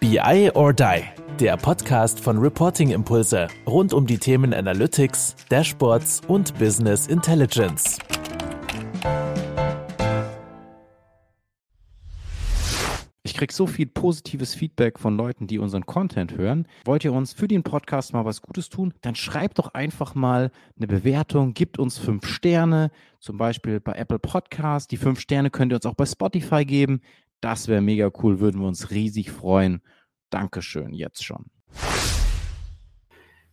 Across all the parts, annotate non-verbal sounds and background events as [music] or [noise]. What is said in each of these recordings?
BI or Die, der Podcast von Reporting Impulse rund um die Themen Analytics, Dashboards und Business Intelligence. Ich kriege so viel positives Feedback von Leuten, die unseren Content hören. Wollt ihr uns für den Podcast mal was Gutes tun? Dann schreibt doch einfach mal eine Bewertung, gibt uns fünf Sterne, zum Beispiel bei Apple Podcast. Die fünf Sterne könnt ihr uns auch bei Spotify geben. Das wäre mega cool, würden wir uns riesig freuen. Dankeschön, jetzt schon.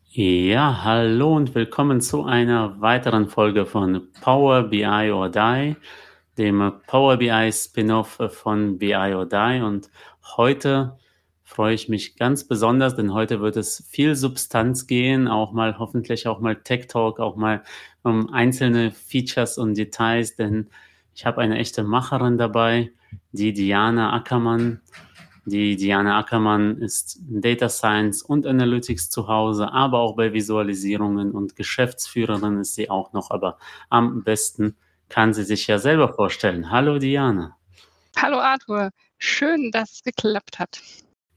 Ja, hallo und willkommen zu einer weiteren Folge von Power BI or Die, dem Power BI Spin-off von BI or Die. Und heute freue ich mich ganz besonders, denn heute wird es viel Substanz gehen, auch mal hoffentlich auch mal Tech Talk, auch mal um einzelne Features und Details, denn ich habe eine echte Macherin dabei, die Diana Ackermann. Die Diana Ackermann ist Data Science und Analytics zu Hause, aber auch bei Visualisierungen und Geschäftsführerin ist sie auch noch, aber am besten kann sie sich ja selber vorstellen. Hallo Diana. Hallo Arthur, schön, dass es geklappt hat.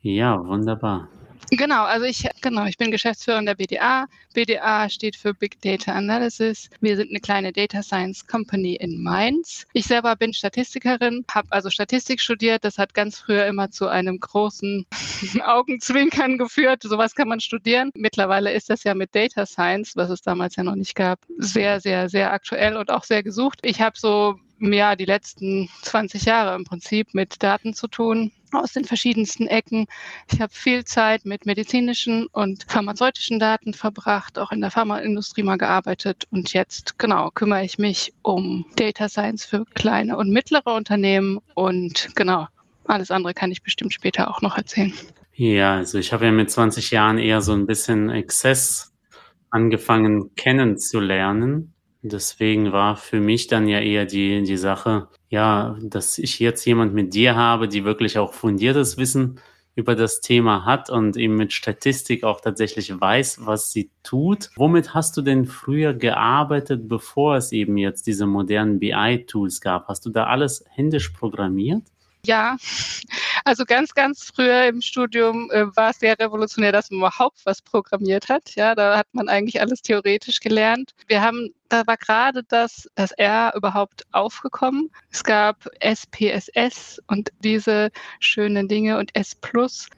Ja, wunderbar. Genau, also ich, genau, ich bin Geschäftsführerin der BDA. BDA steht für Big Data Analysis. Wir sind eine kleine Data Science Company in Mainz. Ich selber bin Statistikerin, habe also Statistik studiert. Das hat ganz früher immer zu einem großen [laughs] Augenzwinkern geführt. Sowas kann man studieren. Mittlerweile ist das ja mit Data Science, was es damals ja noch nicht gab, sehr, sehr, sehr aktuell und auch sehr gesucht. Ich habe so ja, die letzten 20 Jahre im Prinzip mit Daten zu tun aus den verschiedensten Ecken. Ich habe viel Zeit mit medizinischen und pharmazeutischen Daten verbracht, auch in der Pharmaindustrie mal gearbeitet und jetzt genau kümmere ich mich um Data Science für kleine und mittlere Unternehmen und genau alles andere kann ich bestimmt später auch noch erzählen. Ja, also ich habe ja mit 20 Jahren eher so ein bisschen Exzess angefangen kennenzulernen Deswegen war für mich dann ja eher die, die Sache, ja, dass ich jetzt jemand mit dir habe, die wirklich auch fundiertes Wissen über das Thema hat und eben mit Statistik auch tatsächlich weiß, was sie tut. Womit hast du denn früher gearbeitet, bevor es eben jetzt diese modernen BI-Tools gab? Hast du da alles händisch programmiert? Ja, also ganz, ganz früher im Studium äh, war es sehr revolutionär, dass man überhaupt was programmiert hat. Ja, da hat man eigentlich alles theoretisch gelernt. Wir haben da war gerade das, das R überhaupt aufgekommen. Es gab SPSS und diese schönen Dinge und S.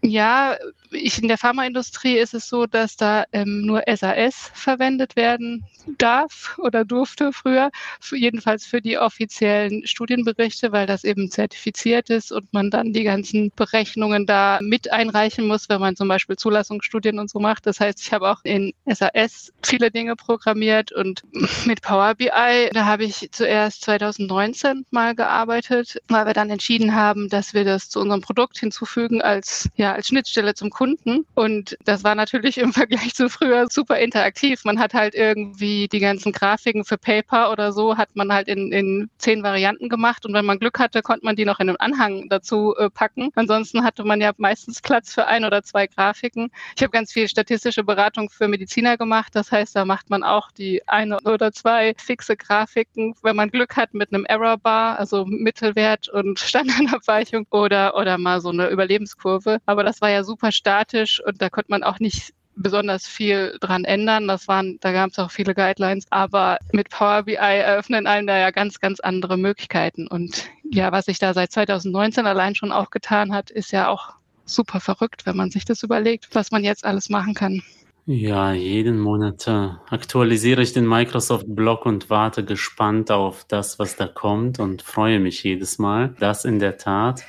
Ja, ich, in der Pharmaindustrie ist es so, dass da ähm, nur SAS verwendet werden darf oder durfte früher, für, jedenfalls für die offiziellen Studienberichte, weil das eben zertifiziert ist und man dann die ganzen Berechnungen da mit einreichen muss, wenn man zum Beispiel Zulassungsstudien und so macht. Das heißt, ich habe auch in SAS viele Dinge programmiert und mit Power BI, da habe ich zuerst 2019 mal gearbeitet, weil wir dann entschieden haben, dass wir das zu unserem Produkt hinzufügen als, ja, als Schnittstelle zum Kunden. Und das war natürlich im [laughs] Vergleich zu früher super interaktiv. Man hat halt irgendwie die ganzen Grafiken für Paper oder so, hat man halt in, in zehn Varianten gemacht. Und wenn man Glück hatte, konnte man die noch in einem Anhang dazu äh, packen. Ansonsten hatte man ja meistens Platz für ein oder zwei Grafiken. Ich habe ganz viel statistische Beratung für Mediziner gemacht. Das heißt, da macht man auch die eine oder zwei fixe Grafiken, wenn man Glück hat mit einem Error-Bar, also Mittelwert und [laughs] Standardabweichung oder, oder mal so eine Überlebenskurve. Aber das war ja super statisch und da konnte man auch nicht besonders viel dran ändern. Das waren, da gab es auch viele Guidelines. Aber mit Power BI eröffnen einem da ja ganz, ganz andere Möglichkeiten. Und ja, was sich da seit 2019 allein schon auch getan hat, ist ja auch super verrückt, wenn man sich das überlegt, was man jetzt alles machen kann. Ja, jeden Monat äh, aktualisiere ich den Microsoft-Blog und warte gespannt auf das, was da kommt und freue mich jedes Mal. Das in der Tat.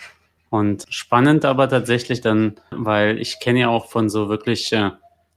Und spannend aber tatsächlich dann, weil ich kenne ja auch von so wirklich äh,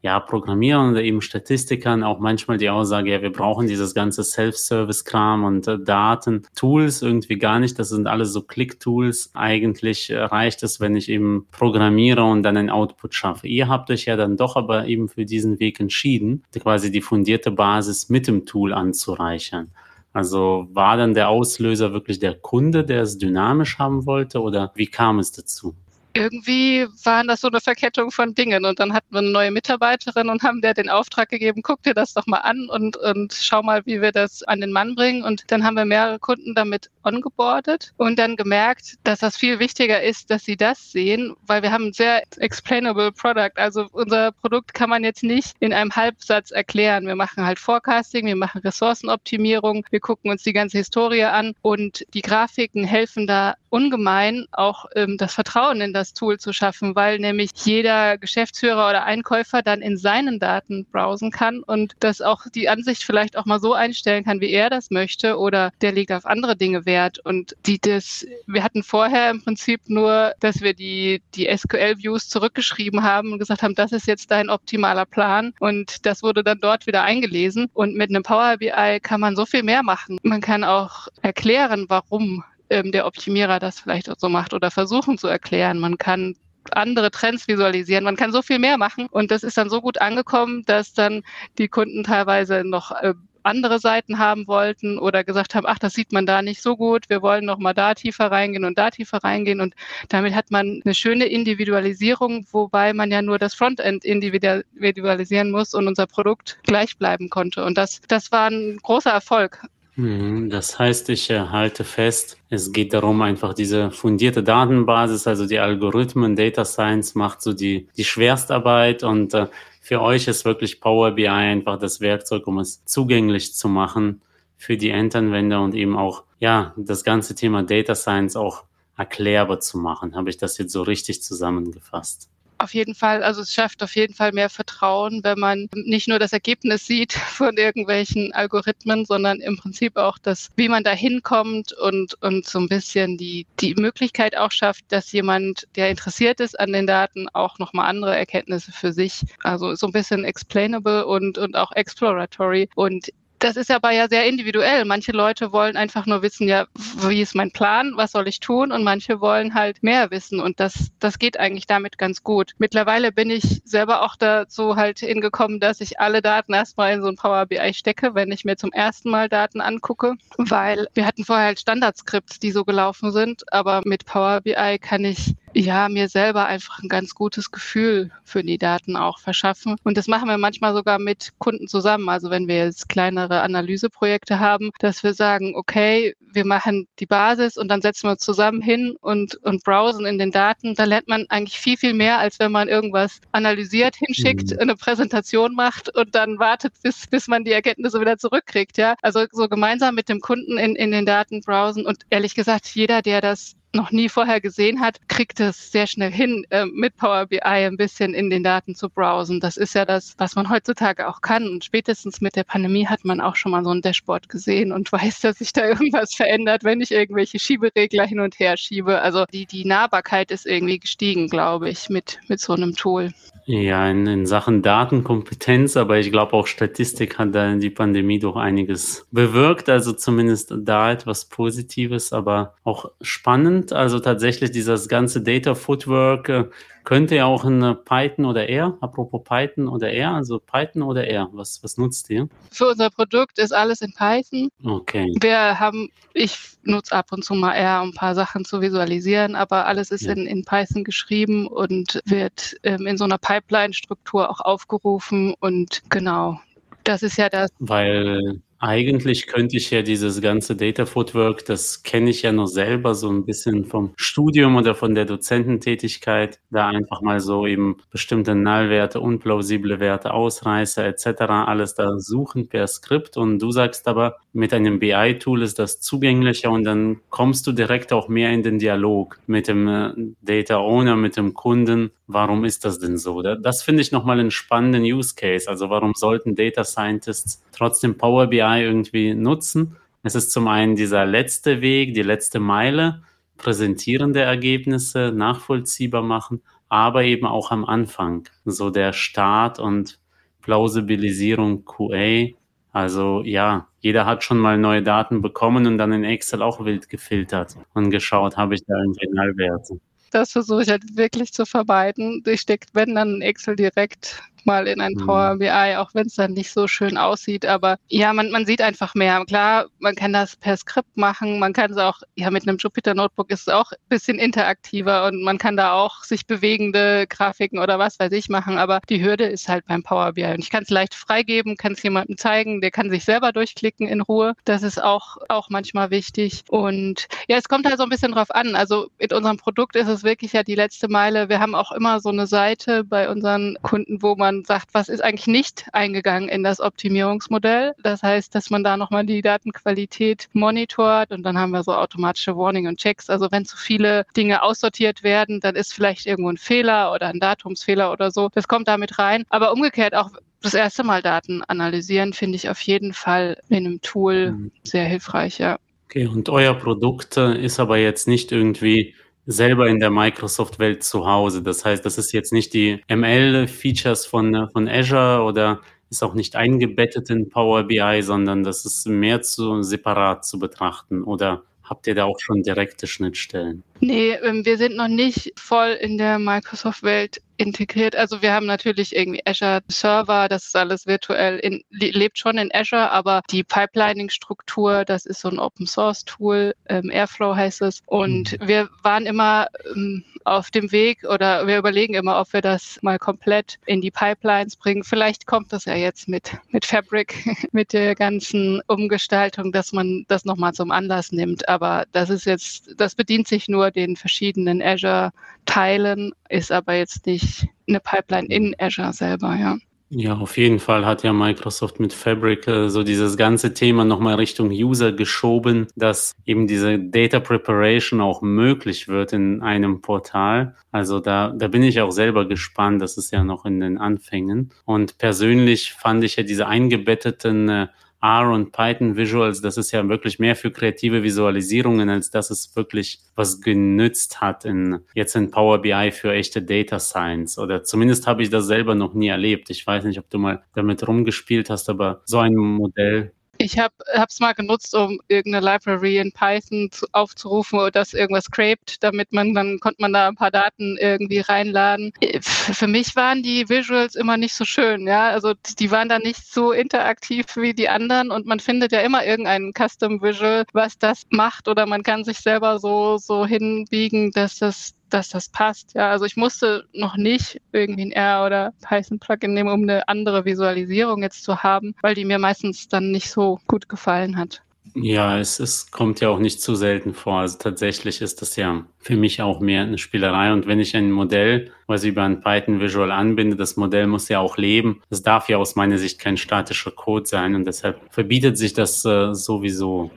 ja, Programmierern oder eben Statistikern auch manchmal die Aussage, ja, wir brauchen dieses ganze Self-Service-Kram und äh, Daten, Tools irgendwie gar nicht. Das sind alles so Click-Tools. Eigentlich äh, reicht es, wenn ich eben programmiere und dann einen Output schaffe. Ihr habt euch ja dann doch aber eben für diesen Weg entschieden, quasi die fundierte Basis mit dem Tool anzureichern. Also war dann der Auslöser wirklich der Kunde, der es dynamisch haben wollte oder wie kam es dazu? Irgendwie waren das so eine Verkettung von Dingen. Und dann hatten wir eine neue Mitarbeiterin und haben der den Auftrag gegeben, guck dir das doch mal an und, und schau mal, wie wir das an den Mann bringen. Und dann haben wir mehrere Kunden damit ongeboardet und dann gemerkt, dass das viel wichtiger ist, dass sie das sehen, weil wir haben ein sehr explainable Product. Also unser Produkt kann man jetzt nicht in einem Halbsatz erklären. Wir machen halt Forecasting, wir machen Ressourcenoptimierung, wir gucken uns die ganze Historie an und die Grafiken helfen da ungemein, auch ähm, das Vertrauen in das Tool zu schaffen, weil nämlich jeder Geschäftsführer oder Einkäufer dann in seinen Daten browsen kann und das auch die Ansicht vielleicht auch mal so einstellen kann, wie er das möchte oder der legt auf andere Dinge Wert. Und die das, wir hatten vorher im Prinzip nur, dass wir die, die SQL-Views zurückgeschrieben haben und gesagt haben, das ist jetzt dein optimaler Plan. Und das wurde dann dort wieder eingelesen. Und mit einem Power BI kann man so viel mehr machen. Man kann auch erklären, warum ähm, der Optimierer das vielleicht auch so macht oder versuchen zu erklären. Man kann andere Trends visualisieren. Man kann so viel mehr machen und das ist dann so gut angekommen, dass dann die Kunden teilweise noch äh, andere Seiten haben wollten oder gesagt haben, ach, das sieht man da nicht so gut, wir wollen noch mal da tiefer reingehen und da tiefer reingehen und damit hat man eine schöne Individualisierung, wobei man ja nur das Frontend individualisieren muss und unser Produkt gleich bleiben konnte und das, das war ein großer Erfolg. Mhm, das heißt, ich äh, halte fest, es geht darum, einfach diese fundierte Datenbasis, also die Algorithmen, Data Science macht so die, die Schwerstarbeit und äh, für euch ist wirklich Power BI einfach das Werkzeug, um es zugänglich zu machen für die Endanwender und eben auch, ja, das ganze Thema Data Science auch erklärbar zu machen. Habe ich das jetzt so richtig zusammengefasst? Auf jeden Fall, also es schafft auf jeden Fall mehr Vertrauen, wenn man nicht nur das Ergebnis sieht [laughs] von irgendwelchen Algorithmen, sondern im Prinzip auch das, wie man da hinkommt und, und so ein bisschen die, die Möglichkeit auch schafft, dass jemand, der interessiert ist an den Daten, auch nochmal andere Erkenntnisse für sich, also so ein bisschen explainable und, und auch exploratory. Und das ist aber ja sehr individuell. Manche Leute wollen einfach nur wissen, ja, wie ist mein Plan, was soll ich tun? Und manche wollen halt mehr wissen. Und das, das geht eigentlich damit ganz gut. Mittlerweile bin ich selber auch dazu halt hingekommen, dass ich alle Daten erstmal in so ein Power BI stecke, wenn ich mir zum ersten Mal Daten angucke, weil wir hatten vorher halt Standardskripts, die so gelaufen sind. Aber mit Power BI kann ich ja, mir selber einfach ein ganz gutes Gefühl für die Daten auch verschaffen. Und das machen wir manchmal sogar mit Kunden zusammen. Also wenn wir jetzt kleinere Analyseprojekte haben, dass wir sagen, okay, wir machen die Basis und dann setzen wir uns zusammen hin und, und browsen in den Daten. Da lernt man eigentlich viel, viel mehr, als wenn man irgendwas analysiert, hinschickt, mhm. eine Präsentation macht und dann wartet, bis, bis man die Erkenntnisse wieder zurückkriegt. Ja, also so gemeinsam mit dem Kunden in, in den Daten browsen und ehrlich gesagt, jeder, der das noch nie vorher gesehen hat, kriegt es sehr schnell hin, äh, mit Power BI ein bisschen in den Daten zu browsen. Das ist ja das, was man heutzutage auch kann. Und spätestens mit der Pandemie hat man auch schon mal so ein Dashboard gesehen und [laughs] weiß, dass sich da irgendwas verändert, wenn ich irgendwelche Schieberegler hin und her schiebe. Also die, die Nahbarkeit ist irgendwie gestiegen, glaube ich, mit, mit so einem Tool. Ja, in, in Sachen Datenkompetenz, aber ich glaube auch Statistik hat da die Pandemie doch einiges bewirkt, also zumindest da etwas Positives, aber auch spannend. Also tatsächlich dieses ganze Data Footwork äh, könnte ja auch in Python oder R, apropos Python oder R, also Python oder R, was, was nutzt ihr? Für unser Produkt ist alles in Python. Okay. Wir haben, ich nutze ab und zu mal R, um ein paar Sachen zu visualisieren, aber alles ist ja. in, in Python geschrieben und wird ähm, in so einer Pipeline-Struktur auch aufgerufen und genau, das ist ja das. Weil eigentlich könnte ich ja dieses ganze Data Footwork, das kenne ich ja noch selber so ein bisschen vom Studium oder von der Dozententätigkeit, da einfach mal so eben bestimmte Nullwerte, unplausible Werte, Ausreißer etc. alles da suchen per Skript und du sagst aber, mit einem BI-Tool ist das zugänglicher und dann kommst du direkt auch mehr in den Dialog mit dem äh, Data Owner, mit dem Kunden. Warum ist das denn so? Das finde ich nochmal einen spannenden Use Case. Also warum sollten Data Scientists trotzdem Power BI irgendwie nutzen. Es ist zum einen dieser letzte Weg, die letzte Meile, präsentierende Ergebnisse nachvollziehbar machen, aber eben auch am Anfang, so der Start und Plausibilisierung QA. Also ja, jeder hat schon mal neue Daten bekommen und dann in Excel auch wild gefiltert und geschaut, habe ich da irgendwie Nullwerte. Das versuche ich halt wirklich zu vermeiden. Ich stecke, wenn dann in Excel direkt mal in ein mhm. Power BI, auch wenn es dann nicht so schön aussieht. Aber ja, man, man sieht einfach mehr. Klar, man kann das per Skript machen, man kann es auch, ja, mit einem Jupyter Notebook ist es auch ein bisschen interaktiver und man kann da auch sich bewegende Grafiken oder was weiß ich machen. Aber die Hürde ist halt beim Power BI. Und ich kann es leicht freigeben, kann es jemandem zeigen, der kann sich selber durchklicken in Ruhe. Das ist auch, auch manchmal wichtig. Und ja, es kommt halt so ein bisschen drauf an. Also in unserem Produkt ist es wirklich ja die letzte Meile. Wir haben auch immer so eine Seite bei unseren Kunden, wo man sagt, was ist eigentlich nicht eingegangen in das Optimierungsmodell. Das heißt, dass man da nochmal die Datenqualität monitort und dann haben wir so automatische Warning und Checks. Also wenn zu viele Dinge aussortiert werden, dann ist vielleicht irgendwo ein Fehler oder ein Datumsfehler oder so. Das kommt damit rein. Aber umgekehrt auch das erste Mal Daten analysieren, finde ich auf jeden Fall in einem Tool mhm. sehr hilfreich, ja. Okay, und euer Produkt äh, ist aber jetzt nicht irgendwie selber in der Microsoft-Welt zu Hause. Das heißt, das ist jetzt nicht die ML-Features von, von Azure oder ist auch nicht eingebettet in Power BI, sondern das ist mehr zu separat zu betrachten. Oder habt ihr da auch schon direkte Schnittstellen? Nee, ähm, wir sind noch nicht voll in der Microsoft-Welt integriert. Also wir haben natürlich irgendwie Azure Server, das ist alles virtuell, in, lebt schon in Azure, aber die Pipelining-Struktur, das ist so ein Open-Source-Tool, ähm, Airflow heißt es. Und mhm. wir waren immer ähm, auf dem Weg oder wir überlegen immer, ob wir das mal komplett in die Pipelines bringen. Vielleicht kommt das ja jetzt mit, mit Fabric, [laughs] mit der ganzen Umgestaltung, dass man das nochmal zum Anlass nimmt. Aber das ist jetzt, das bedient sich nur den verschiedenen Azure-Teilen, ist aber jetzt nicht eine Pipeline in Azure selber, ja. Ja, auf jeden Fall hat ja Microsoft mit Fabric äh, so dieses ganze Thema nochmal Richtung User geschoben, dass eben diese Data Preparation auch möglich wird in einem Portal. Also da, da bin ich auch selber gespannt. Das ist ja noch in den Anfängen. Und persönlich fand ich ja diese eingebetteten äh, R und Python Visuals, das ist ja wirklich mehr für kreative Visualisierungen, als dass es wirklich was genützt hat in, jetzt in Power BI für echte Data Science. Oder zumindest habe ich das selber noch nie erlebt. Ich weiß nicht, ob du mal damit rumgespielt hast, aber so ein Modell ich habe es mal genutzt, um irgendeine Library in Python zu, aufzurufen oder das irgendwas scraped, damit man dann konnte man da ein paar Daten irgendwie reinladen. Äh, für mich waren die Visuals immer nicht so schön, ja. Also die waren da nicht so interaktiv wie die anderen und man findet ja immer irgendeinen Custom Visual, was das macht oder man kann sich selber so so hinbiegen, dass das dass das passt. Ja, also ich musste noch nicht irgendwie ein R oder Python Plugin nehmen, um eine andere Visualisierung jetzt zu haben, weil die mir meistens dann nicht so gut gefallen hat. Ja, es, es kommt ja auch nicht zu selten vor. Also tatsächlich ist das ja für mich auch mehr eine Spielerei. Und wenn ich ein Modell, was ich über ein Python Visual anbinde, das Modell muss ja auch leben. Es darf ja aus meiner Sicht kein statischer Code sein und deshalb verbietet sich das äh, sowieso.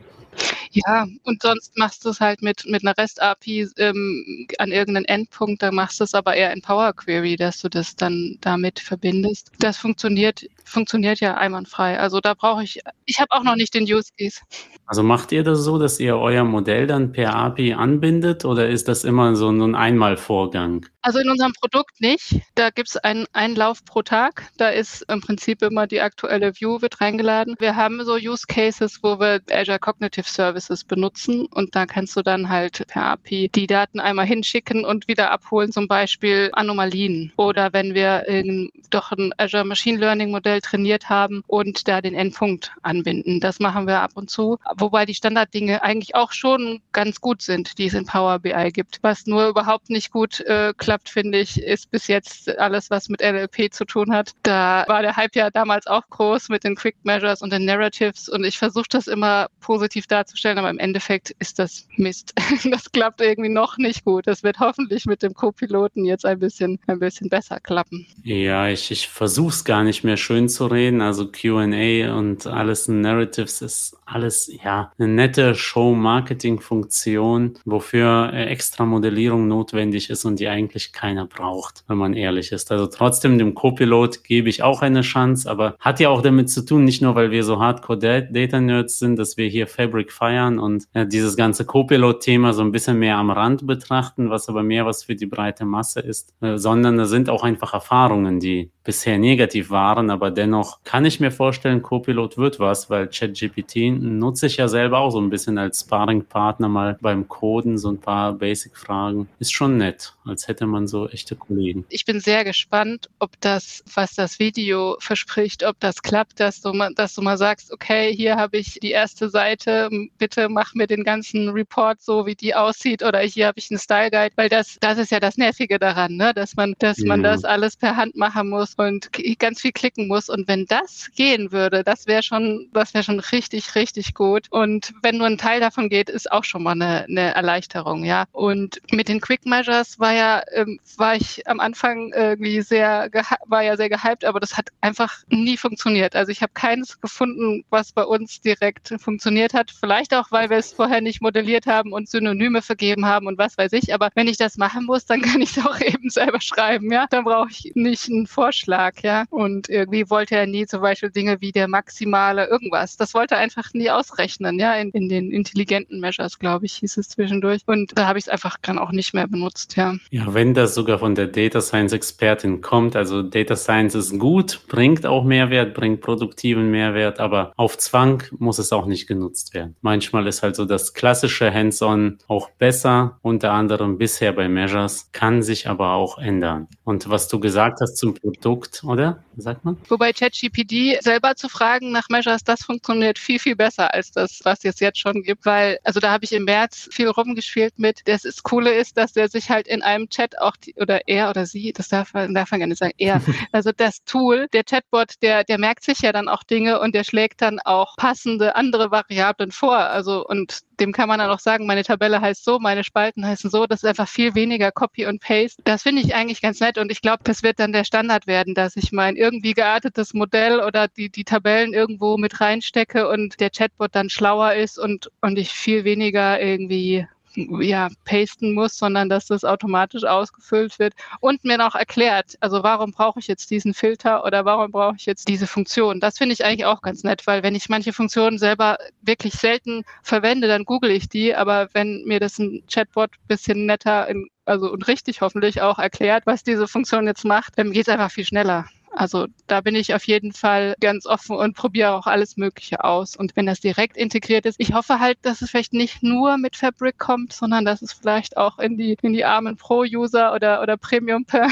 Ja, und sonst machst du es halt mit, mit einer REST-API ähm, an irgendeinen Endpunkt, da machst du es aber eher in Power Query, dass du das dann damit verbindest. Das funktioniert, funktioniert ja einwandfrei. Also da brauche ich, ich habe auch noch nicht den Use Case. Also macht ihr das so, dass ihr euer Modell dann per API anbindet oder ist das immer so ein Einmalvorgang? Also in unserem Produkt nicht. Da gibt es einen Einlauf pro Tag. Da ist im Prinzip immer die aktuelle View wird reingeladen. Wir haben so Use Cases, wo wir Azure Cognitive Services benutzen und da kannst du dann halt per API die Daten einmal hinschicken und wieder abholen, zum Beispiel Anomalien oder wenn wir in, doch ein Azure Machine Learning Modell trainiert haben und da den Endpunkt anbinden. Das machen wir ab und zu, wobei die Standarddinge eigentlich auch schon ganz gut sind, die es in Power BI gibt. Was nur überhaupt nicht gut äh, klappt, finde ich, ist bis jetzt alles, was mit NLP zu tun hat. Da war der Hype ja damals auch groß mit den Quick Measures und den Narratives und ich versuche das immer positiv darzustellen, aber im Endeffekt ist das Mist. [laughs] Das klappt irgendwie noch nicht gut. Das wird hoffentlich mit dem Co-Piloten jetzt ein bisschen, ein bisschen besser klappen. Ja, ich, ich versuche es gar nicht mehr schön zu reden. Also QA und alles Narratives ist alles, ja, eine nette Show-Marketing-Funktion, wofür äh, extra Modellierung notwendig ist und die eigentlich keiner braucht, wenn man ehrlich ist. Also trotzdem dem Copilot gebe ich auch eine Chance, aber hat ja auch damit zu tun, nicht nur weil wir so Hardcore-Data-Nerds sind, dass wir hier Fabric feiern und äh, dieses ganze Copilot-Thema so ein bisschen mehr am Rand betrachten, was aber mehr was für die breite Masse ist, äh, sondern da sind auch einfach Erfahrungen, die bisher negativ waren, aber dennoch kann ich mir vorstellen, Copilot wird was, weil ChatGPT nutze ich ja selber auch so ein bisschen als Sparring-Partner mal beim Coden, so ein paar Basic-Fragen. Ist schon nett, als hätte man so echte Kollegen. Ich bin sehr gespannt, ob das, was das Video verspricht, ob das klappt, dass du mal, dass du mal sagst, okay, hier habe ich die erste Seite, bitte mach mir den ganzen Report so, wie die aussieht, oder hier habe ich einen Style Guide, weil das, das ist ja das Nervige daran, ne? dass man, dass man das alles per Hand machen muss und ganz viel klicken muss. Und wenn das gehen würde, das wäre schon, das wäre schon richtig, richtig gut. Und wenn nur ein Teil davon geht, ist auch schon mal eine, eine Erleichterung, ja. Und mit den Quick Measures war ja, ähm, war ich am Anfang irgendwie sehr, war ja sehr gehypt, aber das hat einfach nie funktioniert. Also ich habe keines gefunden, was bei uns direkt funktioniert hat. Vielleicht auch, weil wir es vorher nicht modelliert haben und Synonyme vergeben haben und was weiß ich. Aber wenn ich das machen muss, dann kann ich es auch [laughs] eben selber schreiben, ja. Dann brauche ich nicht einen Vorschlag, ja. Und irgendwie wollte er nie zum Beispiel Dinge wie der maximale irgendwas. Das wollte er einfach nie ausrechnen, ja, in, in den intelligenten Measures, glaube ich, hieß es zwischendurch. Und da habe ich es einfach dann auch nicht mehr benutzt, ja. Ja, wenn das sogar von der Data Science Expertin kommt, also Data Science ist gut, bringt auch Mehrwert, bringt produktiven Mehrwert, aber auf Zwang muss es auch nicht genutzt werden. Manchmal ist halt so das klassische Hands-on auch besser, unter anderem bisher bei Measures, kann sich aber auch ändern. Und was du gesagt hast zum Produkt, oder? Sagt man? Wobei ChatGPT selber zu fragen nach Measures, das funktioniert viel, viel besser als das, was es jetzt schon gibt, weil, also da habe ich im März viel rumgespielt mit. Das ist, Coole ist, dass der sich halt in einem Chat auch, die, oder er oder sie, das darf man, darf man gar nicht sagen, er, [laughs] also das Tool, der Chatbot, der, der merkt sich ja dann auch Dinge und der schlägt dann auch passende andere Variablen vor. Also, und dem kann man dann auch sagen, meine Tabelle heißt so, meine Spalten heißen so. Das ist einfach viel weniger Copy und Paste. Das finde ich eigentlich ganz nett und ich glaube, das wird dann der Standard werden, dass ich mein irgendwie geartetes Modell oder die, die Tabellen irgendwo mit reinstecke und der Chatbot dann schlauer ist und, und ich viel weniger irgendwie ja, pasten muss, sondern dass das automatisch ausgefüllt wird und mir noch erklärt, also warum brauche ich jetzt diesen Filter oder warum brauche ich jetzt diese Funktion. Das finde ich eigentlich auch ganz nett, weil wenn ich manche Funktionen selber wirklich selten verwende, dann google ich die, aber wenn mir das ein Chatbot bisschen netter in, also und richtig hoffentlich auch erklärt, was diese Funktion jetzt macht, dann geht es einfach viel schneller. Also da bin ich auf jeden Fall ganz offen und probiere auch alles Mögliche aus. Und wenn das direkt integriert ist, ich hoffe halt, dass es vielleicht nicht nur mit Fabric kommt, sondern dass es vielleicht auch in die, in die armen Pro-User oder, oder Premium per,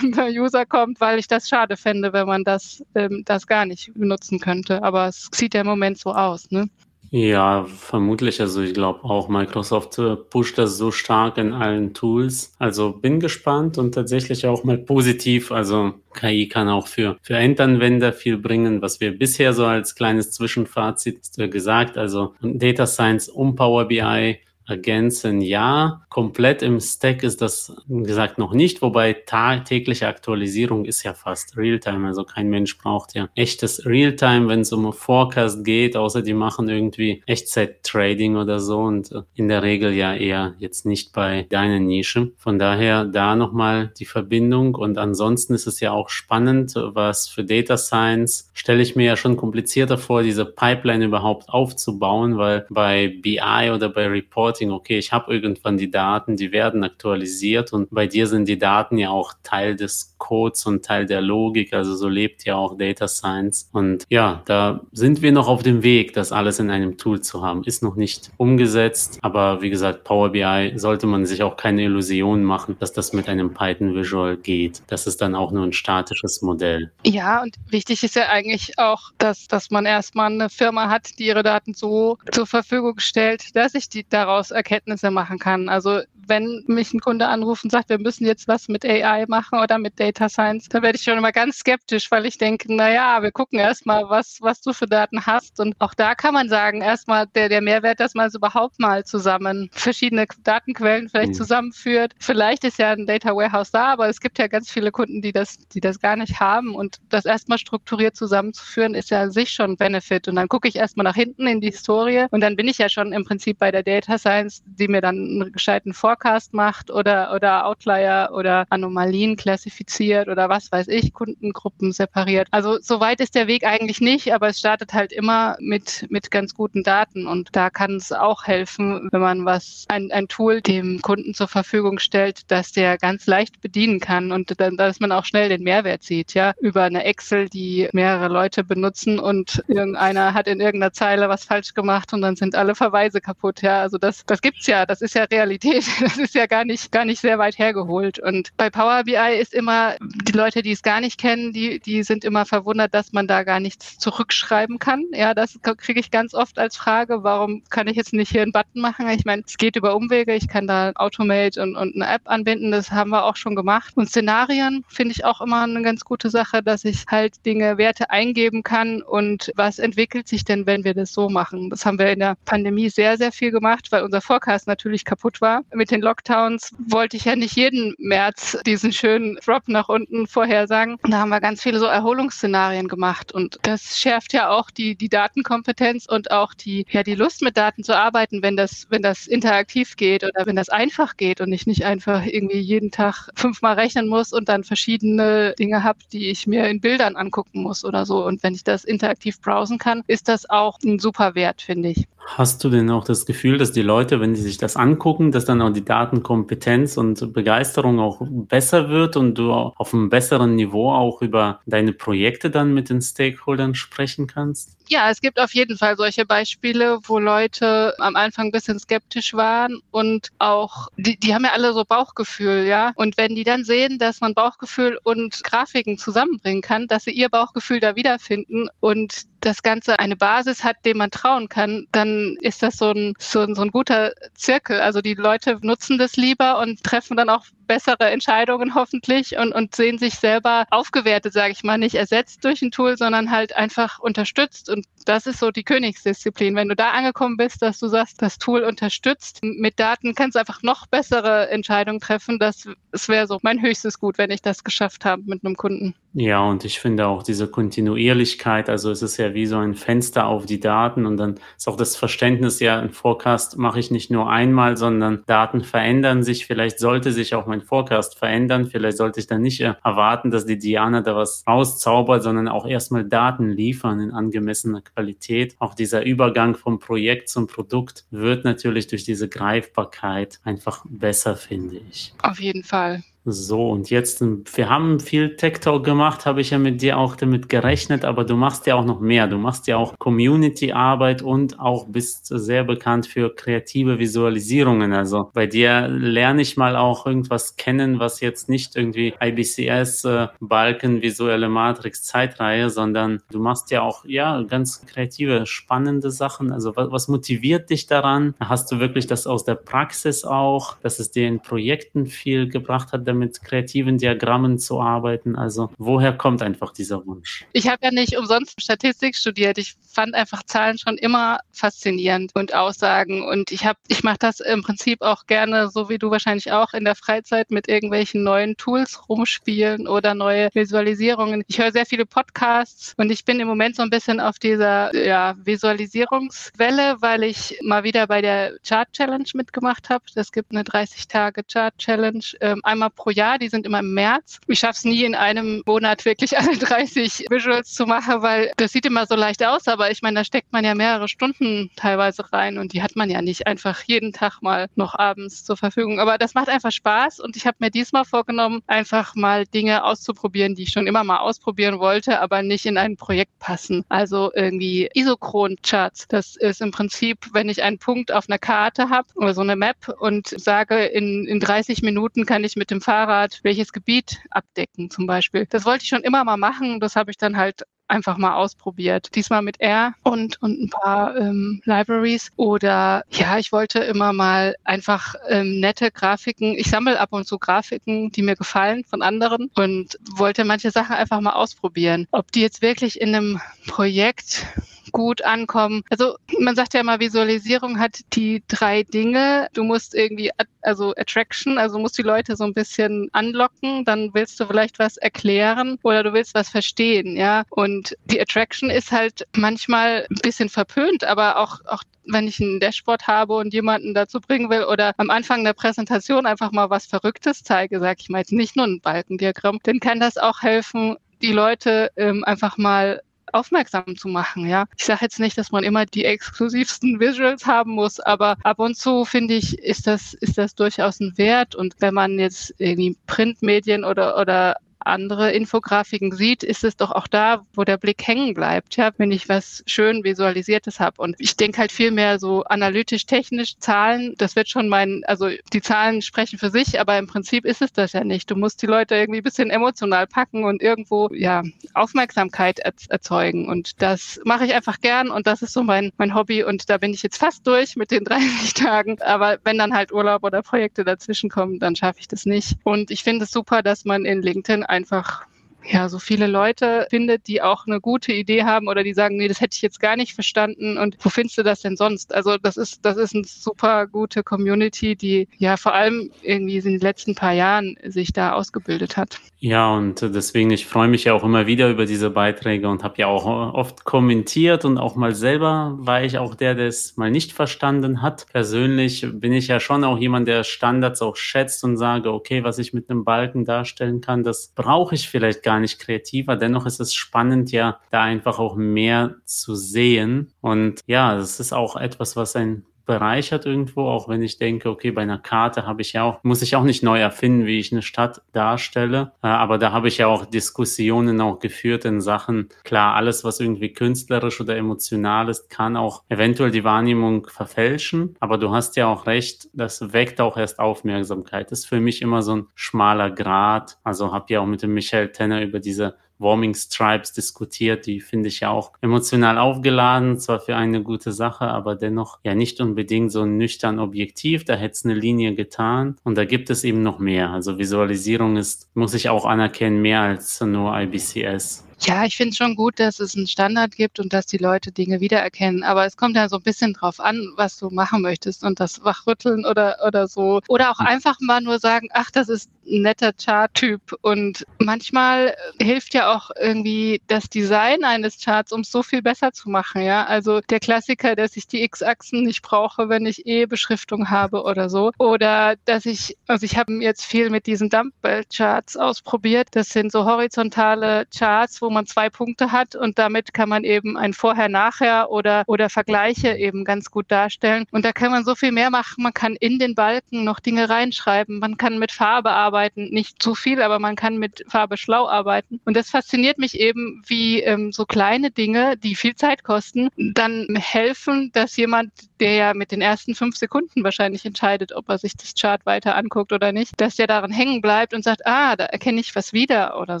per User [laughs] kommt, weil ich das schade fände, wenn man das, ähm, das gar nicht benutzen könnte. Aber es sieht ja im Moment so aus. Ne? Ja, vermutlich. Also ich glaube auch, Microsoft äh, pusht das so stark in allen Tools. Also bin gespannt und tatsächlich auch mal positiv. Also KI kann auch für, für Endanwender viel bringen, was wir bisher so als kleines Zwischenfazit gesagt. Also Data Science um Power BI ergänzen, ja. Komplett im Stack ist das, wie gesagt, noch nicht, wobei tagtägliche Aktualisierung ist ja fast Realtime. Also kein Mensch braucht ja echtes Realtime, wenn es um Forecast geht, außer die machen irgendwie Echtzeit-Trading oder so. Und äh, in der Regel ja eher jetzt nicht bei deiner Nische. Von daher da nochmal die Verbindung. Und ansonsten ist es ja auch spannend, was für Data Science stelle ich mir ja schon komplizierter vor, diese Pipeline überhaupt aufzubauen, weil bei BI oder bei Reporting, okay, ich habe irgendwann die Daten, die werden aktualisiert und bei dir sind die Daten ja auch Teil des Codes und Teil der Logik, also so lebt ja auch Data Science. Und ja, da sind wir noch auf dem Weg, das alles in einem Tool zu haben. Ist noch nicht umgesetzt, aber wie gesagt, Power BI sollte man sich auch keine Illusionen machen, dass das mit einem Python Visual geht. Das ist dann auch nur ein statisches Modell. Ja, und wichtig ist ja eigentlich auch, dass, dass man erstmal eine Firma hat, die ihre Daten so zur Verfügung stellt, dass ich die daraus Erkenntnisse machen kann. Also wenn mich ein Kunde anruft und sagt, wir müssen jetzt was mit AI machen oder mit Data Science, da werde ich schon immer ganz skeptisch, weil ich denke, na ja, wir gucken erstmal, was, was du für Daten hast. Und auch da kann man sagen, erstmal der, der Mehrwert, dass man es überhaupt mal zusammen verschiedene Datenquellen vielleicht mhm. zusammenführt. Vielleicht ist ja ein Data Warehouse da, aber es gibt ja ganz viele Kunden, die das, die das gar nicht haben. Und das erstmal strukturiert zusammenzuführen, ist ja an sich schon ein Benefit. Und dann gucke ich erstmal nach hinten in die Historie und dann bin ich ja schon im Prinzip bei der Data Science, die mir dann einen gescheiten Forecast Forecast macht oder, oder Outlier oder Anomalien klassifiziert oder was weiß ich, Kundengruppen separiert. Also so weit ist der Weg eigentlich nicht, aber es startet halt immer mit, mit ganz guten Daten und da kann es auch helfen, wenn man was, ein, ein Tool dem Kunden zur Verfügung stellt, dass der ganz leicht bedienen kann und dann, dass man auch schnell den Mehrwert sieht, ja, über eine Excel, die mehrere Leute benutzen und irgendeiner hat in irgendeiner Zeile was falsch gemacht und dann sind alle Verweise kaputt, ja. Also das, das gibt's ja, das ist ja Realität. [laughs] Das ist ja gar nicht, gar nicht sehr weit hergeholt. Und bei Power BI ist immer, die Leute, die es gar nicht kennen, die, die sind immer verwundert, dass man da gar nichts zurückschreiben kann. Ja, das kriege ich ganz oft als Frage, warum kann ich jetzt nicht hier einen Button machen? Ich meine, es geht über Umwege, ich kann da Automate und, und eine App anbinden, das haben wir auch schon gemacht. Und Szenarien finde ich auch immer eine ganz gute Sache, dass ich halt Dinge, Werte eingeben kann und was entwickelt sich denn, wenn wir das so machen. Das haben wir in der Pandemie sehr, sehr viel gemacht, weil unser Forecast natürlich kaputt war. Mit den Lockdowns wollte ich ja nicht jeden März diesen schönen Drop nach unten vorhersagen. Da haben wir ganz viele so Erholungsszenarien gemacht und das schärft ja auch die, die Datenkompetenz und auch die, ja, die Lust mit Daten zu arbeiten, wenn das, wenn das interaktiv geht oder wenn das einfach geht und ich nicht einfach irgendwie jeden Tag fünfmal rechnen muss und dann verschiedene Dinge habe, die ich mir in Bildern angucken muss oder so. Und wenn ich das interaktiv browsen kann, ist das auch ein super Wert, finde ich. Hast du denn auch das Gefühl, dass die Leute, wenn sie sich das angucken, dass dann auch die Datenkompetenz und Begeisterung auch besser wird und du auf einem besseren Niveau auch über deine Projekte dann mit den Stakeholdern sprechen kannst? Ja, es gibt auf jeden Fall solche Beispiele, wo Leute am Anfang ein bisschen skeptisch waren und auch, die, die haben ja alle so Bauchgefühl, ja. Und wenn die dann sehen, dass man Bauchgefühl und Grafiken zusammenbringen kann, dass sie ihr Bauchgefühl da wiederfinden und das Ganze eine Basis hat, dem man trauen kann, dann ist das so ein, so ein, so ein guter Zirkel. Also die Leute nutzen das lieber und treffen dann auch bessere Entscheidungen hoffentlich und, und sehen sich selber aufgewertet, sage ich mal, nicht ersetzt durch ein Tool, sondern halt einfach unterstützt. Und das ist so die Königsdisziplin. Wenn du da angekommen bist, dass du sagst, das Tool unterstützt, mit Daten kannst du einfach noch bessere Entscheidungen treffen. Das, das wäre so mein höchstes Gut, wenn ich das geschafft habe mit einem Kunden. Ja, und ich finde auch diese Kontinuierlichkeit, also es ist ja wie so ein Fenster auf die Daten und dann ist auch das Verständnis, ja, ein Forecast mache ich nicht nur einmal, sondern Daten verändern sich. Vielleicht sollte sich auch mein Forecast verändern. Vielleicht sollte ich dann nicht erwarten, dass die Diana da was rauszaubert, sondern auch erstmal Daten liefern in angemessener Qualität. Auch dieser Übergang vom Projekt zum Produkt wird natürlich durch diese Greifbarkeit einfach besser, finde ich. Auf jeden Fall. So, und jetzt, wir haben viel Tech Talk gemacht, habe ich ja mit dir auch damit gerechnet, aber du machst ja auch noch mehr. Du machst ja auch Community-Arbeit und auch bist sehr bekannt für kreative Visualisierungen. Also bei dir lerne ich mal auch irgendwas kennen, was jetzt nicht irgendwie IBCS, äh, Balken, visuelle Matrix, Zeitreihe, sondern du machst ja auch, ja, ganz kreative, spannende Sachen. Also was, was motiviert dich daran? Hast du wirklich das aus der Praxis auch, dass es dir in Projekten viel gebracht hat? Mit kreativen Diagrammen zu arbeiten. Also woher kommt einfach dieser Wunsch? Ich habe ja nicht umsonst Statistik studiert. Ich fand einfach Zahlen schon immer faszinierend und Aussagen. Und ich habe, ich mache das im Prinzip auch gerne, so wie du wahrscheinlich auch in der Freizeit mit irgendwelchen neuen Tools rumspielen oder neue Visualisierungen. Ich höre sehr viele Podcasts und ich bin im Moment so ein bisschen auf dieser ja, Visualisierungswelle, weil ich mal wieder bei der Chart Challenge mitgemacht habe. Es gibt eine 30 Tage Chart Challenge. Ähm, einmal pro Jahr, die sind immer im März. Ich schaffe es nie in einem Monat wirklich [laughs] alle 30 Visuals zu machen, weil das sieht immer so leicht aus, aber ich meine, da steckt man ja mehrere Stunden teilweise rein und die hat man ja nicht einfach jeden Tag mal noch abends zur Verfügung. Aber das macht einfach Spaß und ich habe mir diesmal vorgenommen, einfach mal Dinge auszuprobieren, die ich schon immer mal ausprobieren wollte, aber nicht in ein Projekt passen. Also irgendwie Isochron-Charts. Das ist im Prinzip, wenn ich einen Punkt auf einer Karte habe oder so eine Map und sage, in, in 30 Minuten kann ich mit dem Fahrrad welches Gebiet abdecken zum Beispiel. Das wollte ich schon immer mal machen. Das habe ich dann halt einfach mal ausprobiert. Diesmal mit R und, und ein paar ähm, Libraries. Oder ja, ich wollte immer mal einfach ähm, nette Grafiken. Ich sammle ab und zu Grafiken, die mir gefallen von anderen und wollte manche Sachen einfach mal ausprobieren. Ob die jetzt wirklich in einem Projekt gut ankommen. Also man sagt ja immer, Visualisierung hat die drei Dinge. Du musst irgendwie, also Attraction, also musst die Leute so ein bisschen anlocken, dann willst du vielleicht was erklären oder du willst was verstehen, ja. Und die Attraction ist halt manchmal ein bisschen verpönt, aber auch, auch wenn ich ein Dashboard habe und jemanden dazu bringen will oder am Anfang der Präsentation einfach mal was Verrücktes zeige, sage ich mal jetzt nicht nur ein Balkendiagramm, dann kann das auch helfen, die Leute ähm, einfach mal aufmerksam zu machen. Ja, ich sage jetzt nicht, dass man immer die exklusivsten Visuals haben muss, aber ab und zu finde ich, ist das ist das durchaus ein Wert. Und wenn man jetzt irgendwie Printmedien oder oder andere Infografiken sieht, ist es doch auch da, wo der Blick hängen bleibt, ja, wenn ich was schön visualisiertes habe. Und ich denke halt viel mehr so analytisch, technisch, Zahlen, das wird schon mein, also die Zahlen sprechen für sich, aber im Prinzip ist es das ja nicht. Du musst die Leute irgendwie ein bisschen emotional packen und irgendwo, ja, Aufmerksamkeit erzeugen. Und das mache ich einfach gern und das ist so mein, mein Hobby und da bin ich jetzt fast durch mit den [laughs] 30 Tagen. Aber wenn dann halt Urlaub oder Projekte dazwischen kommen, dann schaffe ich das nicht. Und ich finde es super, dass man in LinkedIn einfach ja, so viele Leute findet, die auch eine gute Idee haben oder die sagen, nee, das hätte ich jetzt gar nicht verstanden und wo findest du das denn sonst? Also das ist, das ist eine super gute Community, die ja vor allem irgendwie in den letzten paar Jahren sich da ausgebildet hat. Ja, und deswegen, ich freue mich ja auch immer wieder über diese Beiträge und habe ja auch oft kommentiert und auch mal selber war ich auch der, der es mal nicht verstanden hat. Persönlich bin ich ja schon auch jemand, der Standards auch schätzt und sage, okay, was ich mit einem Balken darstellen kann, das brauche ich vielleicht gar gar nicht kreativer. Dennoch ist es spannend, ja, da einfach auch mehr zu sehen. Und ja, es ist auch etwas, was ein bereichert irgendwo, auch wenn ich denke, okay, bei einer Karte habe ich ja auch, muss ich auch nicht neu erfinden, wie ich eine Stadt darstelle. Äh, aber da habe ich ja auch Diskussionen auch geführt in Sachen, klar, alles, was irgendwie künstlerisch oder emotional ist, kann auch eventuell die Wahrnehmung verfälschen. Aber du hast ja auch recht, das weckt auch erst Aufmerksamkeit. Das ist für mich immer so ein schmaler Grad. Also habe ja auch mit dem Michael Tenner über diese Warming Stripes diskutiert. Die finde ich ja auch emotional aufgeladen, zwar für eine gute Sache, aber dennoch ja nicht unbedingt so nüchtern objektiv. Da hätte es eine Linie getan und da gibt es eben noch mehr. Also Visualisierung ist, muss ich auch anerkennen, mehr als nur IBCS. Ja, ich finde schon gut, dass es einen Standard gibt und dass die Leute Dinge wiedererkennen. Aber es kommt ja so ein bisschen drauf an, was du machen möchtest und das Wachrütteln oder, oder so. Oder auch einfach mal nur sagen, ach, das ist ein netter Charttyp. Und manchmal hilft ja auch irgendwie das Design eines Charts, um es so viel besser zu machen. Ja, also der Klassiker, dass ich die X-Achsen nicht brauche, wenn ich eh Beschriftung habe oder so. Oder dass ich, also ich habe jetzt viel mit diesen Dumbbell-Charts ausprobiert. Das sind so horizontale Charts, wo man zwei Punkte hat und damit kann man eben ein Vorher-Nachher oder, oder Vergleiche eben ganz gut darstellen. Und da kann man so viel mehr machen. Man kann in den Balken noch Dinge reinschreiben. Man kann mit Farbe arbeiten. Nicht zu viel, aber man kann mit Farbe schlau arbeiten. Und das fasziniert mich eben, wie ähm, so kleine Dinge, die viel Zeit kosten, dann helfen, dass jemand, der ja mit den ersten fünf Sekunden wahrscheinlich entscheidet, ob er sich das Chart weiter anguckt oder nicht, dass der daran hängen bleibt und sagt, ah, da erkenne ich was wieder oder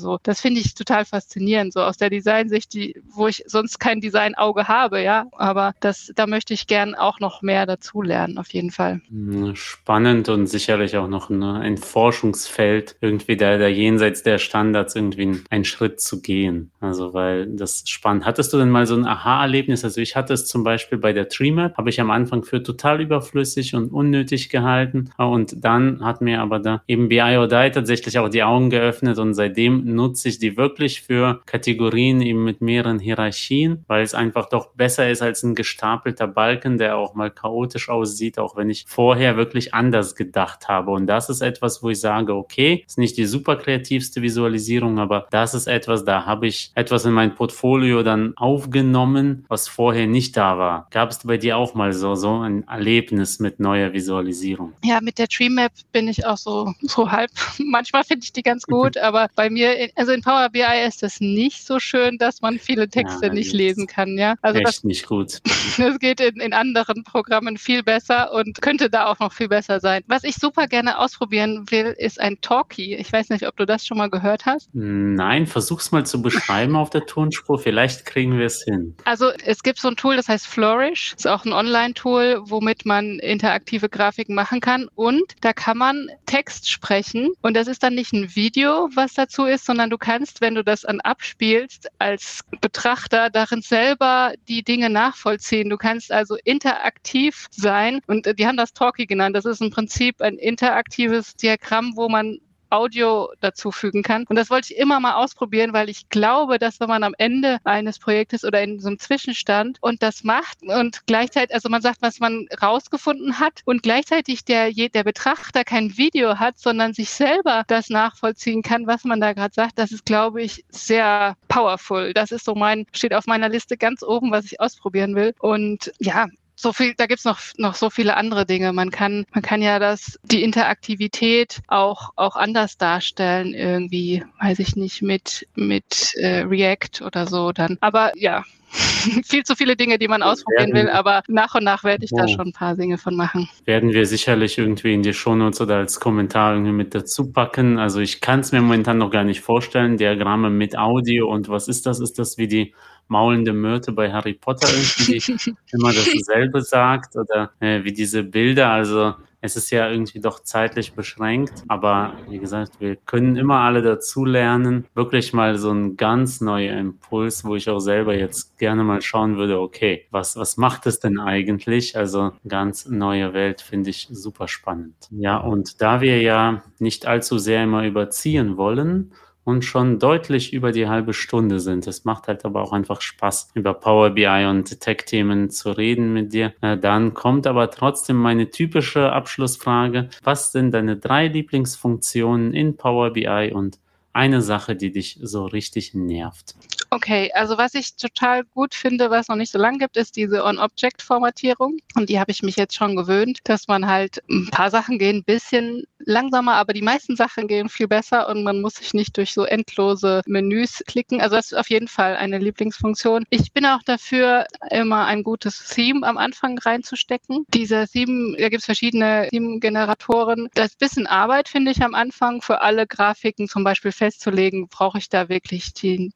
so. Das finde ich total faszinierend definieren, so aus der Designsicht, die, wo ich sonst kein Designauge habe, ja. Aber das, da möchte ich gern auch noch mehr dazu lernen, auf jeden Fall. Hm, spannend und sicherlich auch noch ein Forschungsfeld, irgendwie da, da jenseits der Standards irgendwie einen Schritt zu gehen. Also, weil das spannend. Hattest du denn mal so ein Aha-Erlebnis? Also, ich hatte es zum Beispiel bei der TreeMap, habe ich am Anfang für total überflüssig und unnötig gehalten. Und dann hat mir aber da eben BI or tatsächlich auch die Augen geöffnet und seitdem nutze ich die wirklich für Kategorien eben mit mehreren Hierarchien, weil es einfach doch besser ist als ein gestapelter Balken, der auch mal chaotisch aussieht, auch wenn ich vorher wirklich anders gedacht habe. Und das ist etwas, wo ich sage, okay, ist nicht die super kreativste Visualisierung, aber das ist etwas, da habe ich etwas in mein Portfolio dann aufgenommen, was vorher nicht da war. Gab es bei dir auch mal so, so ein Erlebnis mit neuer Visualisierung? Ja, mit der Tree Map bin ich auch so, so halb. [laughs] Manchmal finde ich die ganz [laughs] gut, aber bei mir, also in Power BI ist das nicht nicht so schön, dass man viele Texte ja, nicht lesen kann, ja. Also echt das, nicht gut. [laughs] Das geht in, in anderen Programmen viel besser und könnte da auch noch viel besser sein. Was ich super gerne ausprobieren will, ist ein Talkie. Ich weiß nicht, ob du das schon mal gehört hast. Nein, versuch's mal zu beschreiben auf der Tonspur. Vielleicht kriegen wir es hin. Also es gibt so ein Tool, das heißt Flourish. Das ist auch ein Online-Tool, womit man interaktive Grafiken machen kann. Und da kann man Text sprechen. Und das ist dann nicht ein Video, was dazu ist, sondern du kannst, wenn du das an abspielst, als Betrachter darin selber die Dinge nachvollziehen. Du kannst also interaktiv sein. Und die haben das Talkie genannt. Das ist im Prinzip ein interaktives Diagramm, wo man Audio dazufügen kann. Und das wollte ich immer mal ausprobieren, weil ich glaube, dass wenn man am Ende eines Projektes oder in so einem Zwischenstand und das macht und gleichzeitig, also man sagt, was man rausgefunden hat und gleichzeitig der, der Betrachter kein Video hat, sondern sich selber das nachvollziehen kann, was man da gerade sagt, das ist, glaube ich, sehr powerful. Das ist so mein, steht auf meiner Liste ganz oben, was ich ausprobieren will. Und ja, so viel, da gibt's noch, noch so viele andere Dinge. Man kann, man kann ja das, die Interaktivität auch, auch anders darstellen, irgendwie, weiß ich nicht, mit, mit äh, React oder so dann. Aber ja, [laughs] viel zu viele Dinge, die man ausprobieren will, aber nach und nach werde ich da schon ein paar Dinge von machen. Werden wir sicherlich irgendwie in die Shownotes oder als Kommentar irgendwie mit dazu packen. Also ich kann es mir momentan noch gar nicht vorstellen. Diagramme mit Audio und was ist das? Ist das wie die maulende Myrte bei Harry Potter irgendwie, [laughs] die immer dasselbe sagt oder äh, wie diese Bilder. Also es ist ja irgendwie doch zeitlich beschränkt, aber wie gesagt, wir können immer alle dazu lernen. Wirklich mal so ein ganz neuer Impuls, wo ich auch selber jetzt gerne mal schauen würde, okay, was, was macht es denn eigentlich? Also ganz neue Welt finde ich super spannend. Ja, und da wir ja nicht allzu sehr immer überziehen wollen, und schon deutlich über die halbe Stunde sind. Es macht halt aber auch einfach Spaß, über Power BI und Tech-Themen zu reden mit dir. Dann kommt aber trotzdem meine typische Abschlussfrage. Was sind deine drei Lieblingsfunktionen in Power BI und eine Sache, die dich so richtig nervt? Okay, also was ich total gut finde, was noch nicht so lange gibt, ist diese On-Object-Formatierung. Und die habe ich mich jetzt schon gewöhnt, dass man halt ein paar Sachen gehen ein bisschen langsamer, aber die meisten Sachen gehen viel besser und man muss sich nicht durch so endlose Menüs klicken. Also das ist auf jeden Fall eine Lieblingsfunktion. Ich bin auch dafür, immer ein gutes Theme am Anfang reinzustecken. Dieser Theme, da gibt es verschiedene Theme-Generatoren. Das ist bisschen Arbeit, finde ich, am Anfang für alle Grafiken zum Beispiel festzulegen, brauche ich da wirklich die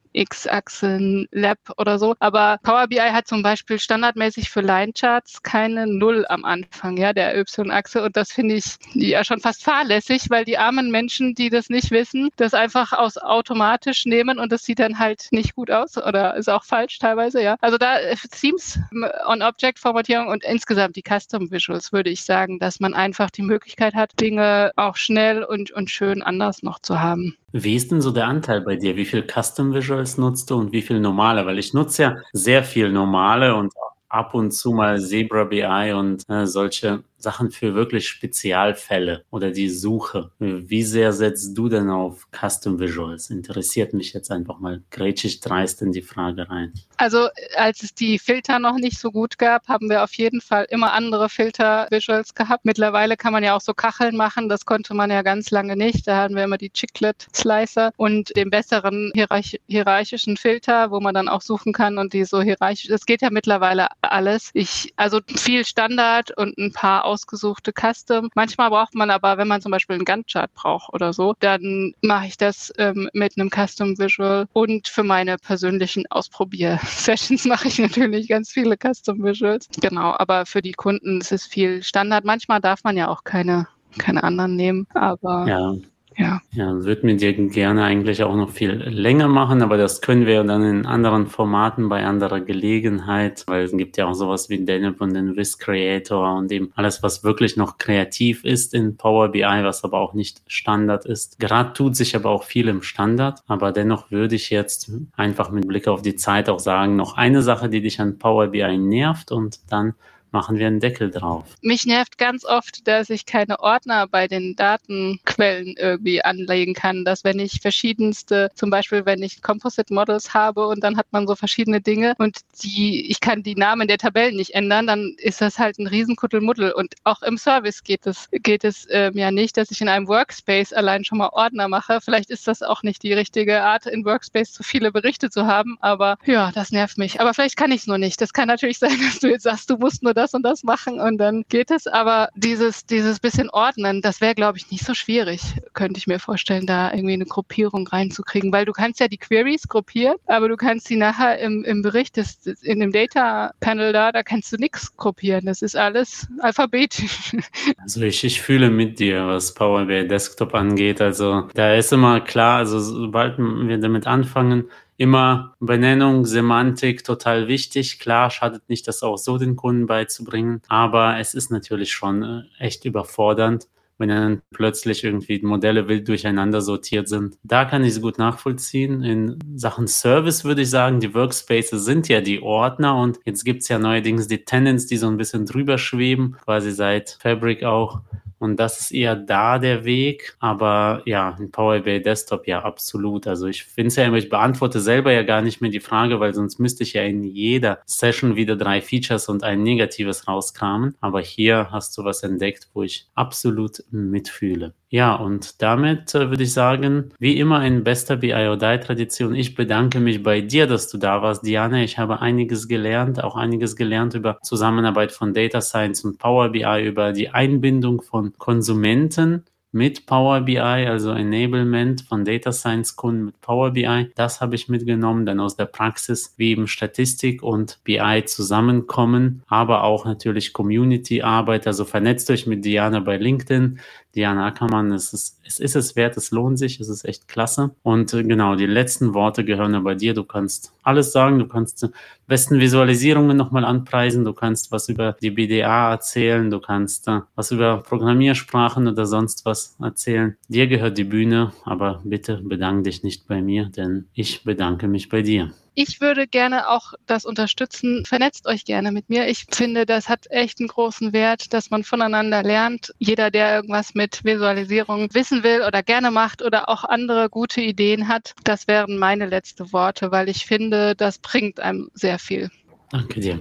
X-Achsen Lab oder so. Aber Power BI hat zum Beispiel standardmäßig für Line-Charts keine Null am Anfang, ja, der Y-Achse. Und das finde ich ja schon fast fahrlässig, weil die armen Menschen, die das nicht wissen, das einfach aus automatisch nehmen und das sieht dann halt nicht gut aus oder ist auch falsch teilweise, ja. Also da äh, Themes on-Object-Formatierung und insgesamt die Custom Visuals würde ich sagen, dass man einfach die Möglichkeit hat, Dinge auch schnell und, und schön anders noch zu haben. Wie ist denn so der Anteil bei dir? Wie viel Custom Visuals nutzt du und wie viel normale? Weil ich nutze ja sehr viel normale und ab und zu mal Zebra BI und äh, solche Sachen für wirklich Spezialfälle oder die Suche. Wie sehr setzt du denn auf Custom Visuals? Interessiert mich jetzt einfach mal grätschig dreist in die Frage rein. Also als es die Filter noch nicht so gut gab, haben wir auf jeden Fall immer andere Filter-Visuals gehabt. Mittlerweile kann man ja auch so Kacheln machen. Das konnte man ja ganz lange nicht. Da hatten wir immer die Chiclet-Slicer und den besseren hierarch hierarchischen Filter, wo man dann auch suchen kann und die so hierarchisch. Das geht ja mittlerweile alles. Ich, also viel Standard und ein paar ausgesuchte Custom. Manchmal braucht man aber, wenn man zum Beispiel einen Gantt-Chart braucht oder so, dann mache ich das ähm, mit einem Custom Visual. Und für meine persönlichen Ausprobier-Sessions [laughs] mache ich natürlich ganz viele Custom Visuals. Genau, aber für die Kunden ist es viel Standard. Manchmal darf man ja auch keine keine anderen nehmen, aber ja. Ja. Ja, würde mir dir gerne eigentlich auch noch viel länger machen, aber das können wir dann in anderen Formaten bei anderer Gelegenheit, weil es gibt ja auch sowas wie Deneb und den Wiz Creator und eben alles, was wirklich noch kreativ ist in Power BI, was aber auch nicht Standard ist. Gerade tut sich aber auch viel im Standard, aber dennoch würde ich jetzt einfach mit Blick auf die Zeit auch sagen, noch eine Sache, die dich an Power BI nervt und dann machen wir einen Deckel drauf. Mich nervt ganz oft, dass ich keine Ordner bei den Datenquellen irgendwie anlegen kann, dass wenn ich verschiedenste, zum Beispiel wenn ich Composite Models habe und dann hat man so verschiedene Dinge und die, ich kann die Namen der Tabellen nicht ändern, dann ist das halt ein Riesenkuddelmuddel. Und auch im Service geht es, geht es äh, ja nicht, dass ich in einem Workspace allein schon mal Ordner mache. Vielleicht ist das auch nicht die richtige Art, in Workspace zu viele Berichte zu haben, aber ja, das nervt mich. Aber vielleicht kann ich es nur nicht. Das kann natürlich [laughs] sein, dass du jetzt sagst, du musst nur das das und das machen und dann geht es. Aber dieses, dieses bisschen ordnen, das wäre, glaube ich, nicht so schwierig, könnte ich mir vorstellen, da irgendwie eine Gruppierung reinzukriegen, weil du kannst ja die Queries gruppieren, aber du kannst sie nachher im, im Bericht, des, in dem Data Panel da, da kannst du nichts gruppieren. Das ist alles alphabetisch. [laughs] Also ich, ich fühle mit dir, was Power BI Desktop angeht. Also da ist immer klar, also sobald wir damit anfangen, immer Benennung, Semantik total wichtig. Klar, schadet nicht, das auch so den Kunden beizubringen, aber es ist natürlich schon äh, echt überfordernd, wenn dann plötzlich irgendwie Modelle wild durcheinander sortiert sind. Da kann ich es gut nachvollziehen. In Sachen Service würde ich sagen, die Workspaces sind ja die Ordner und jetzt gibt es ja neuerdings die Tenants, die so ein bisschen drüber schweben, quasi seit Fabric auch. Und das ist eher da der Weg. Aber ja, in Power BI Desktop ja absolut. Also ich finde es ja immer, ich beantworte selber ja gar nicht mehr die Frage, weil sonst müsste ich ja in jeder Session wieder drei Features und ein negatives rauskramen. Aber hier hast du was entdeckt, wo ich absolut mitfühle. Ja, und damit äh, würde ich sagen, wie immer in bester BIODI-Tradition, ich bedanke mich bei dir, dass du da warst, Diana. Ich habe einiges gelernt, auch einiges gelernt über Zusammenarbeit von Data Science und Power BI, über die Einbindung von Konsumenten mit Power BI, also Enablement von Data Science Kunden mit Power BI. Das habe ich mitgenommen, dann aus der Praxis, wie eben Statistik und BI zusammenkommen, aber auch natürlich Community Arbeit. Also vernetzt euch mit Diana bei LinkedIn. Diana Ackermann, es ist, es ist es wert, es lohnt sich, es ist echt klasse. Und äh, genau, die letzten Worte gehören bei dir. Du kannst alles sagen, du kannst die besten Visualisierungen nochmal anpreisen, du kannst was über die BDA erzählen, du kannst äh, was über Programmiersprachen oder sonst was erzählen. Dir gehört die Bühne, aber bitte bedanke dich nicht bei mir, denn ich bedanke mich bei dir. Ich würde gerne auch das unterstützen. Vernetzt euch gerne mit mir. Ich finde, das hat echt einen großen Wert, dass man voneinander lernt. Jeder, der irgendwas mit Visualisierung wissen will oder gerne macht oder auch andere gute Ideen hat, das wären meine letzten Worte, weil ich finde, das bringt einem sehr viel. Danke dir.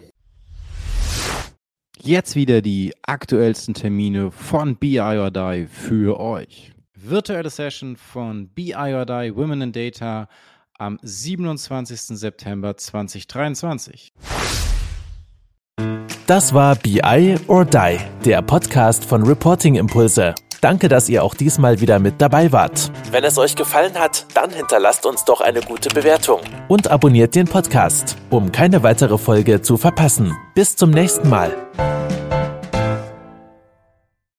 Jetzt wieder die aktuellsten Termine von BI or Die für euch. Virtuelle Session von BI or Die Women in Data am 27. September 2023. Das war BI or Die, der Podcast von Reporting Impulse. Danke, dass ihr auch diesmal wieder mit dabei wart. Wenn es euch gefallen hat, dann hinterlasst uns doch eine gute Bewertung und abonniert den Podcast, um keine weitere Folge zu verpassen. Bis zum nächsten Mal.